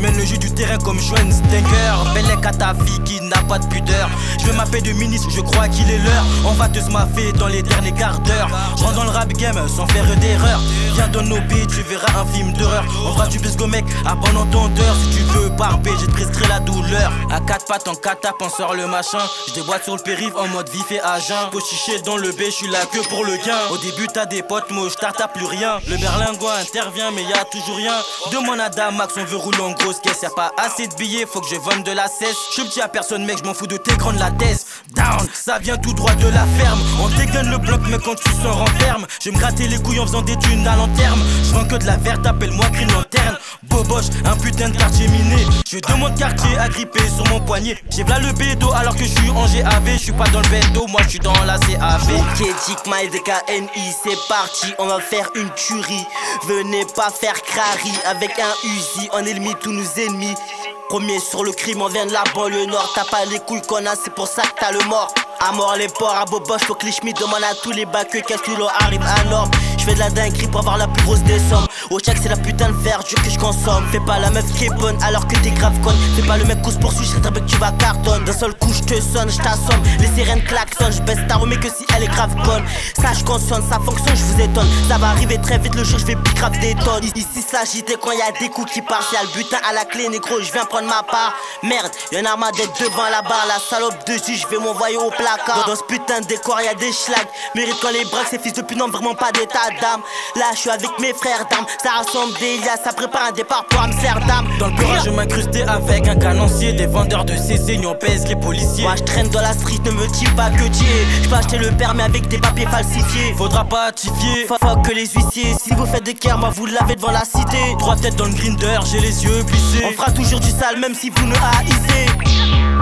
mène le jeu du terrain comme Schweinsteiger. Bellec à ta vie qui n'a pas de pudeur. Je veux m'appeler de ministre, je crois qu'il est l'heure. On va te smaffer dans les derniers quarts d'heure. Je rentre dans le rap game sans faire d'erreur. Viens dans nos beats, tu verras un film d'horreur. On fera du bisco mec bon entendeur. Si tu veux barber, j'ai prescrit la douleur. À quatre pattes en catap, on sort le machin. Je déboîte sur le périph' en mode vif et agent. chicher dans le B, je suis là que pour le gain. Au début, t'as des potes moches, t'as plus rien. Le berlingois intervient, mais y a toujours rien. Demande à Damax, on veut rouler en grosse caisse. Y'a pas assez de billets, faut que je vende de la cesse. Je petit à personne, mec, je m'en fous de tes grandes latesses. Down, ça vient tout droit de la ferme. On dégaine le bloc, mais quand tu sors en terme, je me gratter les couilles en faisant des thunes à. Je vends que de la verte, appelle-moi Green Lanterne. Boboche, un putain de quartier miné. Je de mon quartier agrippé sur mon poignet. J'ai là le bédo alors que je suis en GAV. Je suis pas dans le bendo, moi je suis dans la CAV. Ok, Dick Mile KNI, c'est parti, on va faire une tuerie. Venez pas faire crari avec un Uzi, on élimine tous nos ennemis. Premier sur le crime, on vient de la banlieue nord. T'as pas les couilles qu'on a, c'est pour ça que t'as le mort. À mort les porcs, à Boboche, faut que les demande à tous les bacs qu'est-ce que leur arrive à norme. Je fais de la dinguerie pour avoir la plus grosse des sommes. Au check, c'est la putain de verdure que je consomme. Fais pas la meuf qui est bonne alors que t'es grave conne. Fais pas le mec qu'on se poursuit, je que tu vas cartonne. D'un seul coup, je te sonne, je t'assomme. Les sirènes klaxonnent, je baisse ta mais que si elle est grave bonne. Ça, je consonne, ça fonctionne, je vous étonne. Ça va arriver très vite le jour, je vais plus des tonnes. Ici, s'agiter quand y a des coups qui partent. Y'a le butin à la clé, négro, je viens prendre ma part. Merde, y'en a ma d'être devant la barre. La salope dessus, je vais m'envoyer au placard. Dans, ce putain de décor, y'a des schlags. Mérite quand les braques, ces fils de pute vraiment pas d'état d'âme. Là, je suis avec mes frères d'âme. Ça rassemble des ça prépare un départ pour Amsterdam. Dans le bureau, je m'incrustais avec un canoncier. Des vendeurs de CC, on pèse les policiers. Moi, je traîne dans la street, ne me dis pas que tu es? Je peux acheter le permis avec des papiers falsifiés. Faudra pas hatifier. Fuck que les huissiers. Si vous faites des cœurs, moi vous l'avez devant la cité. Trois têtes dans le grinder, j'ai les yeux plissés. On fera toujours du sale, même si vous ne haïssez.